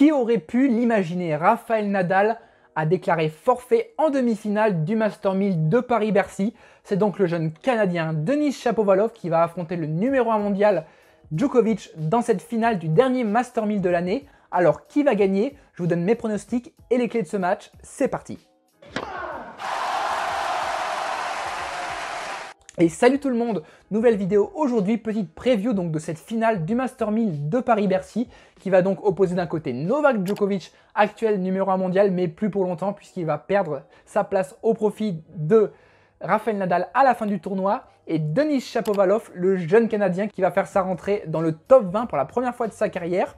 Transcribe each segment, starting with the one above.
Qui aurait pu l'imaginer? Raphaël Nadal a déclaré forfait en demi-finale du Master 1000 de Paris-Bercy. C'est donc le jeune Canadien Denis Chapovalov qui va affronter le numéro 1 mondial Djokovic dans cette finale du dernier Master 1000 de l'année. Alors qui va gagner? Je vous donne mes pronostics et les clés de ce match. C'est parti Et salut tout le monde, nouvelle vidéo aujourd'hui, petite preview donc de cette finale du Master 1000 de Paris-Bercy qui va donc opposer d'un côté Novak Djokovic, actuel numéro 1 mondial, mais plus pour longtemps puisqu'il va perdre sa place au profit de Rafael Nadal à la fin du tournoi et Denis Shapovalov, le jeune Canadien qui va faire sa rentrée dans le top 20 pour la première fois de sa carrière.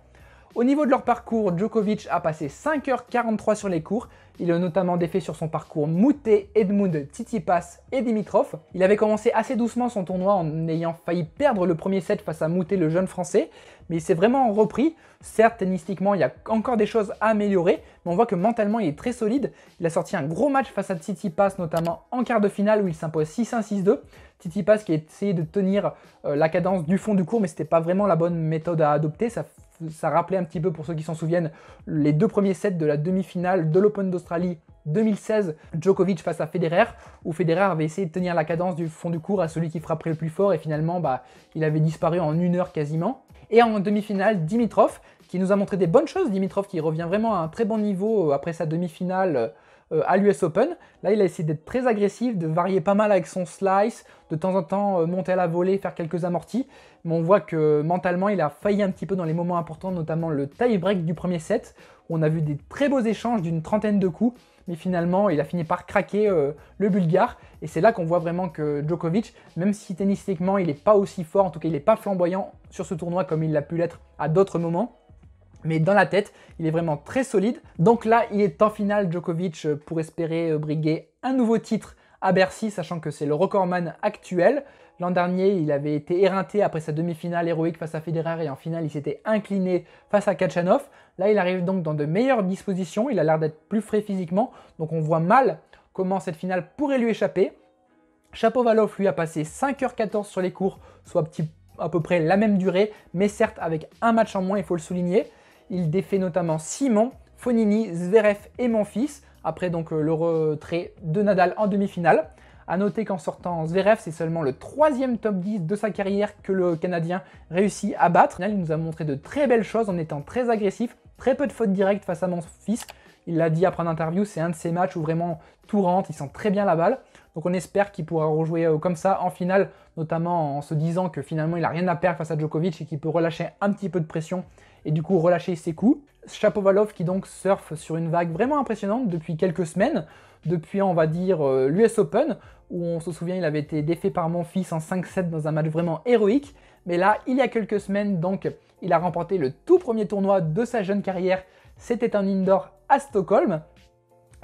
Au niveau de leur parcours, Djokovic a passé 5h43 sur les cours. Il a notamment défait sur son parcours Moutet, Edmund, Tsitsipas et Dimitrov. Il avait commencé assez doucement son tournoi en ayant failli perdre le premier set face à Moutet, le jeune français, mais il s'est vraiment repris. Certes, tennistiquement, il y a encore des choses à améliorer, mais on voit que mentalement, il est très solide. Il a sorti un gros match face à Tsitsipas, notamment en quart de finale où il s'impose 6-1, 6-2. Tsitsipas qui a essayé de tenir euh, la cadence du fond du cours, mais c'était pas vraiment la bonne méthode à adopter. Ça rappelait un petit peu, pour ceux qui s'en souviennent, les deux premiers sets de la demi-finale de l'Open d'Australie 2016, Djokovic face à Federer, où Federer avait essayé de tenir la cadence du fond du cours à celui qui frapperait le plus fort, et finalement, bah, il avait disparu en une heure quasiment. Et en demi-finale, Dimitrov, qui nous a montré des bonnes choses, Dimitrov qui revient vraiment à un très bon niveau euh, après sa demi-finale euh, à l'US Open. Là, il a essayé d'être très agressif, de varier pas mal avec son slice, de temps en temps euh, monter à la volée, faire quelques amortis. Mais on voit que mentalement, il a failli un petit peu dans les moments importants, notamment le tie-break du premier set, où on a vu des très beaux échanges d'une trentaine de coups. Mais finalement, il a fini par craquer euh, le Bulgare. Et c'est là qu'on voit vraiment que Djokovic, même si tennistiquement il n'est pas aussi fort, en tout cas il n'est pas flamboyant sur ce tournoi comme il l'a pu l'être à d'autres moments, mais dans la tête, il est vraiment très solide. Donc là, il est en finale Djokovic euh, pour espérer euh, briguer un nouveau titre à Bercy, sachant que c'est le recordman actuel. L'an dernier, il avait été éreinté après sa demi-finale héroïque face à Federer et en finale, il s'était incliné face à Kachanov. Là, il arrive donc dans de meilleures dispositions, il a l'air d'être plus frais physiquement, donc on voit mal comment cette finale pourrait lui échapper. Chapovalov, lui, a passé 5h14 sur les cours, soit à peu près la même durée, mais certes avec un match en moins, il faut le souligner. Il défait notamment Simon, Fonini, Zverev et Monfils, après donc euh, le retrait de Nadal en demi-finale. A noter qu'en sortant Zverev, c'est seulement le troisième top 10 de sa carrière que le Canadien réussit à battre. Il nous a montré de très belles choses en étant très agressif, très peu de fautes directes face à Monfils. Il l'a dit après une interview, c'est un de ces matchs où vraiment tout rentre, il sent très bien la balle. Donc on espère qu'il pourra rejouer euh, comme ça en finale, notamment en se disant que finalement il n'a rien à perdre face à Djokovic et qu'il peut relâcher un petit peu de pression et du coup relâcher ses coups. Chapovalov qui donc surfe sur une vague vraiment impressionnante depuis quelques semaines, depuis on va dire euh, l'US Open, où on se souvient il avait été défait par mon fils en 5-7 dans un match vraiment héroïque, mais là il y a quelques semaines donc il a remporté le tout premier tournoi de sa jeune carrière, c'était un indoor à Stockholm,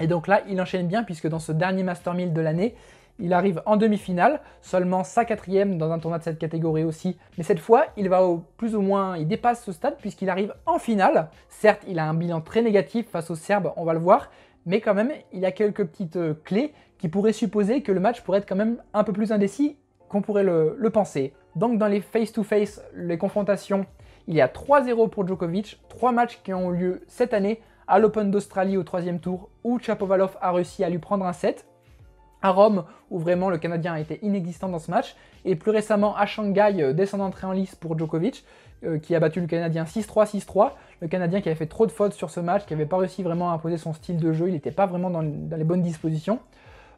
et donc là il enchaîne bien puisque dans ce dernier Master 1000 de l'année, il arrive en demi-finale, seulement sa quatrième dans un tournoi de cette catégorie aussi. Mais cette fois, il va au plus ou moins, il dépasse ce stade puisqu'il arrive en finale. Certes, il a un bilan très négatif face aux Serbes, on va le voir, mais quand même, il a quelques petites euh, clés qui pourraient supposer que le match pourrait être quand même un peu plus indécis qu'on pourrait le, le, penser. Donc dans les face-to-face, les confrontations, il y a 3-0 pour Djokovic, 3 matchs qui ont lieu cette année à l'Open d'Australie au troisième tour, où Chapovalov a réussi à lui prendre un set à Rome, où vraiment le Canadien a été inexistant dans ce match, et plus récemment à Shanghai, euh, dès son entrée en lice pour Djokovic, euh, qui a battu le Canadien 6-3, 6-3. Le Canadien qui avait fait trop de fautes sur ce match, qui n'avait pas réussi vraiment à imposer son style de jeu, il n'était pas vraiment dans, les bonnes dispositions.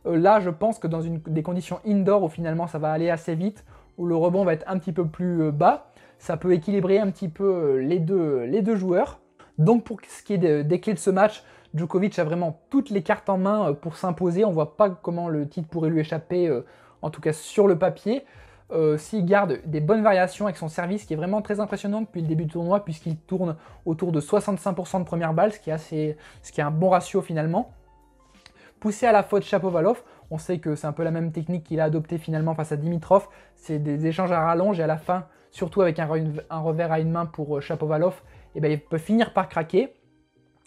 Euh, là, je pense que dans une, des conditions indoor où finalement ça va aller assez vite, où le rebond va être un petit peu plus bas, ça peut équilibrer un petit peu les deux, les deux joueurs. Donc pour ce qui est des clés de ce match, Djokovic a vraiment toutes les cartes en main euh, pour s'imposer. On voit pas comment le titre pourrait lui échapper, euh, en tout cas sur le papier. Euh, s'il garde des bonnes variations avec son service, qui est vraiment très impressionnant depuis le début du tournoi, puisqu'il tourne autour de 65% de première balle, ce qui, est assez, ce qui est un bon ratio finalement. Poussé à la faute Chapovalov, on sait que c'est un peu la même technique qu'il a adoptée finalement face à Dimitrov. C'est des échanges à rallonge et à la fin, surtout avec un, revers à une main pour Chapovalov, et eh ben, il peut finir par craquer.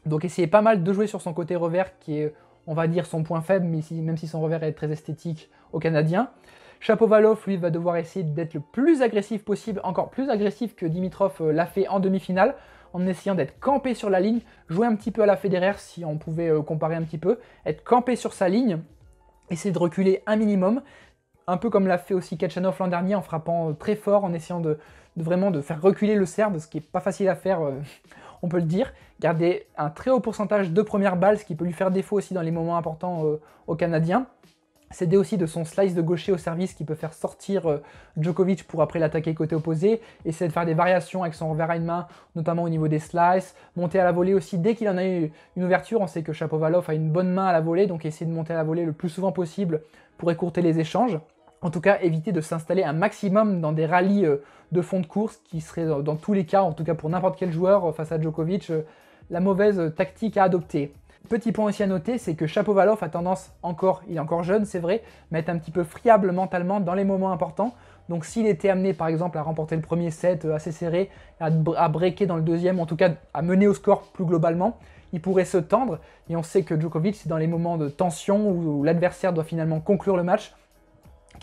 Donc essayez pas mal de jouer sur son côté revers qui est, on va dire, son point faible, même si son revers est très esthétique au Canadien. Chapovalov, lui, va devoir essayer d'être le plus agressif possible, encore plus agressif que Dimitrov euh, l'a fait en demi-finale. en essayant d'être campé sur la ligne, jouer un petit peu à la Federer si on pouvait euh, comparer un petit peu, être campé sur sa ligne, essayer de reculer un minimum, un peu comme l'a fait aussi Kachanov l'an dernier en frappant euh, très fort, en essayant de, vraiment de faire reculer le Serbe, ce qui n'est pas facile à faire, euh, on peut le dire. Garder un très haut pourcentage de première balle, ce qui peut lui faire défaut aussi dans les moments importants aux Canadiens. Aussi de son slice de gaucher au service qui peut faire sortir euh, Djokovic pour après l'attaquer côté opposé. Essayer de faire des variations avec son revers à une main, notamment au niveau des slices. Monter à la volée aussi dès qu'il en a eu une ouverture. On sait que Chapovalov a une bonne main à la volée, donc essayer de monter à la volée le plus souvent possible pour écourter les échanges. En tout cas, éviter de s'installer un maximum dans des rallyes euh, de fond de course qui seraient dans tous les cas, en tout cas pour n'importe quel joueur euh, face à Djokovic, la mauvaise tactique à adopter. Petit point aussi à noter, c'est que Chapovalov a tendance encore, il est encore jeune c'est vrai, mais être un petit peu friable mentalement dans les moments importants. Donc s'il était amené par exemple à remporter le premier set euh, assez serré, à, à breaker dans le deuxième, en tout cas à mener au score plus globalement, il pourrait se tendre. Et on sait que Djokovic, c'est dans les moments de tension où, l'adversaire doit finalement conclure le match,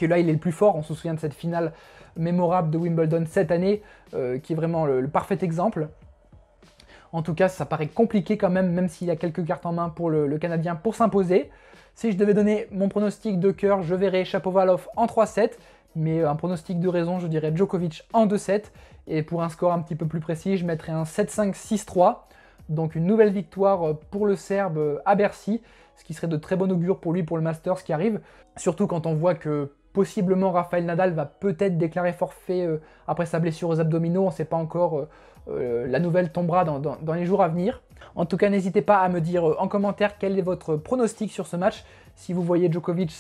que là il est le plus fort. On se souvient de cette finale mémorable de Wimbledon cette année, euh, qui est vraiment le parfait exemple. En tout cas, ça paraît compliqué quand même, même s'il y a quelques cartes en main pour le, Canadien pour s'imposer. Si je devais donner mon pronostic de cœur, je verrais Chapovalov en 3-7, mais un pronostic de raison, je dirais Djokovic en 2-7. Et pour un score un petit peu plus précis, je mettrais un 7-5-6-3. Donc une nouvelle victoire pour le Serbe à Bercy, ce qui serait de très bon augure pour lui pour le Masters qui arrive. Surtout quand on voit que possiblement Rafael Nadal va peut-être déclarer forfait euh, après sa blessure aux abdominaux, on ne sait pas encore euh, euh, la nouvelle tombera dans, les jours à venir. En tout cas, n'hésitez pas à me dire en commentaire quel est votre pronostic sur ce match. Si vous voyez Djokovic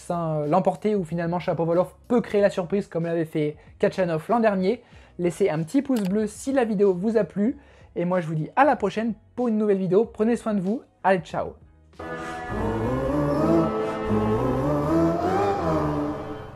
l'emporter ou finalement Chapovalov peut créer la surprise comme l'avait fait Kachanov l'an dernier. Laissez un petit pouce bleu si la vidéo vous a plu. Et moi, je vous dis à la prochaine pour une nouvelle vidéo. Prenez soin de vous. Allez, ciao